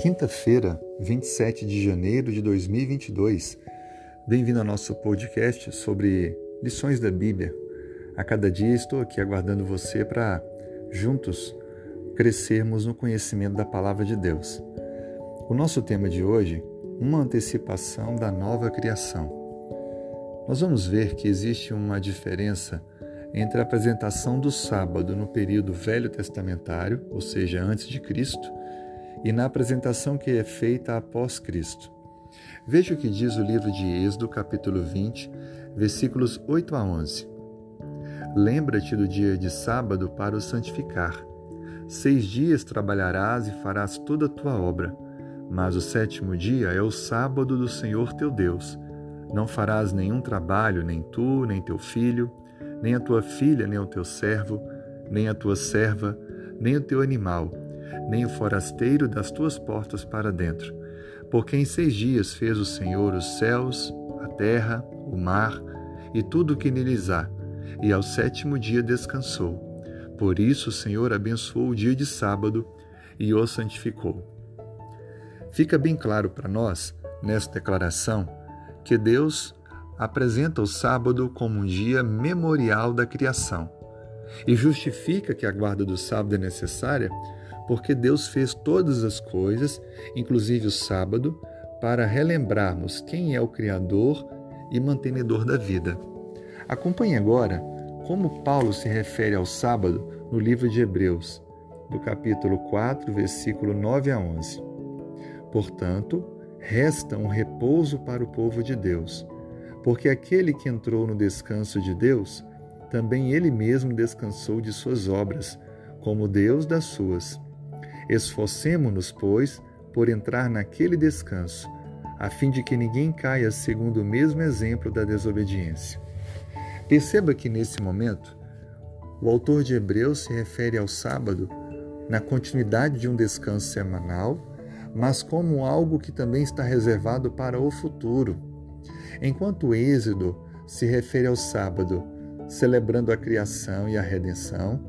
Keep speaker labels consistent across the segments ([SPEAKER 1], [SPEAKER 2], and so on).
[SPEAKER 1] Quinta-feira, 27 de janeiro de 2022. Bem-vindo ao nosso podcast sobre lições da Bíblia. A cada dia estou aqui aguardando você para juntos crescermos no conhecimento da palavra de Deus. O nosso tema de hoje, uma antecipação da nova criação. Nós vamos ver que existe uma diferença entre a apresentação do sábado no período velho testamentário, ou seja, antes de Cristo, e na apresentação que é feita após Cristo. Veja o que diz o livro de Êxodo, capítulo 20, versículos 8 a 11. Lembra-te do dia de sábado para o santificar. Seis dias trabalharás e farás toda a tua obra, mas o sétimo dia é o sábado do Senhor teu Deus. Não farás nenhum trabalho, nem tu, nem teu filho, nem a tua filha, nem o teu servo, nem a tua serva, nem o teu animal, nem o forasteiro das tuas portas para dentro. Porque em seis dias fez o Senhor os céus, a terra, o mar e tudo o que neles há, e ao sétimo dia descansou. Por isso o Senhor abençoou o dia de sábado e o santificou. Fica bem claro para nós, nesta declaração, que Deus apresenta o sábado como um dia memorial da criação e justifica que a guarda do sábado é necessária porque Deus fez todas as coisas, inclusive o sábado, para relembrarmos quem é o Criador e mantenedor da vida. Acompanhe agora como Paulo se refere ao sábado no livro de Hebreus, do capítulo 4, versículo 9 a 11. Portanto, resta um repouso para o povo de Deus, porque aquele que entrou no descanso de Deus, também ele mesmo descansou de suas obras, como Deus das suas. Esforcemo-nos, pois, por entrar naquele descanso, a fim de que ninguém caia segundo o mesmo exemplo da desobediência. Perceba que nesse momento, o autor de Hebreus se refere ao sábado na continuidade de um descanso semanal, mas como algo que também está reservado para o futuro. Enquanto o Êxodo se refere ao sábado, celebrando a criação e a redenção,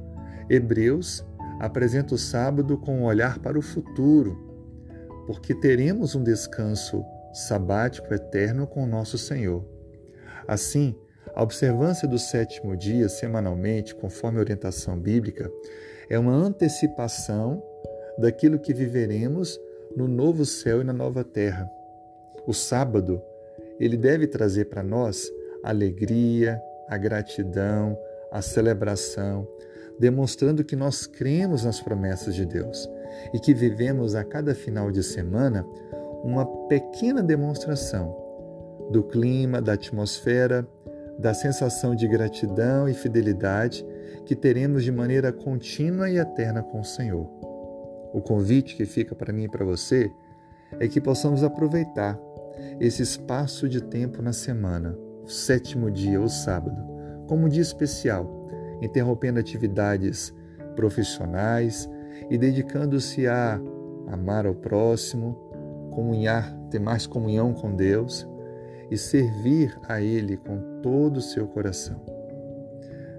[SPEAKER 1] Hebreus apresenta o sábado com um olhar para o futuro, porque teremos um descanso sabático eterno com nosso Senhor. Assim, a observância do sétimo dia semanalmente, conforme a orientação bíblica, é uma antecipação daquilo que viveremos no novo céu e na nova terra. O sábado, ele deve trazer para nós a alegria, a gratidão, a celebração, demonstrando que nós cremos nas promessas de Deus e que vivemos a cada final de semana uma pequena demonstração do clima, da atmosfera, da sensação de gratidão e fidelidade que teremos de maneira contínua e eterna com o Senhor. O convite que fica para mim e para você é que possamos aproveitar esse espaço de tempo na semana, o sétimo dia, o sábado, como um dia especial interrompendo atividades profissionais e dedicando-se a amar ao próximo, comunhar, ter mais comunhão com Deus e servir a Ele com todo o seu coração.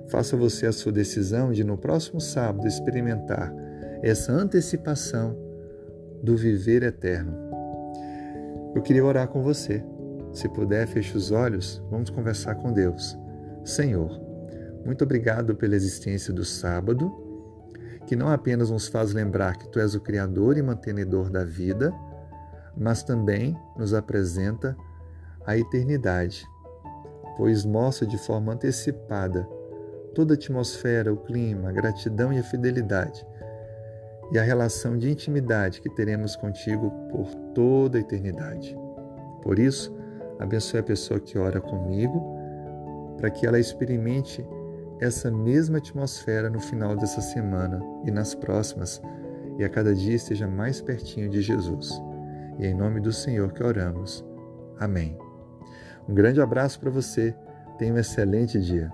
[SPEAKER 1] Faça você a sua decisão de no próximo sábado experimentar essa antecipação do viver eterno. Eu queria orar com você. Se puder, feche os olhos, vamos conversar com Deus. Senhor, muito obrigado pela existência do sábado, que não apenas nos faz lembrar que tu és o Criador e mantenedor da vida, mas também nos apresenta a eternidade, pois mostra de forma antecipada toda a atmosfera, o clima, a gratidão e a fidelidade, e a relação de intimidade que teremos contigo por toda a eternidade. Por isso, abençoe a pessoa que ora comigo, para que ela experimente essa mesma atmosfera no final dessa semana e nas próximas, e a cada dia esteja mais pertinho de Jesus. E é em nome do Senhor que oramos. Amém. Um grande abraço para você. Tenha um excelente dia.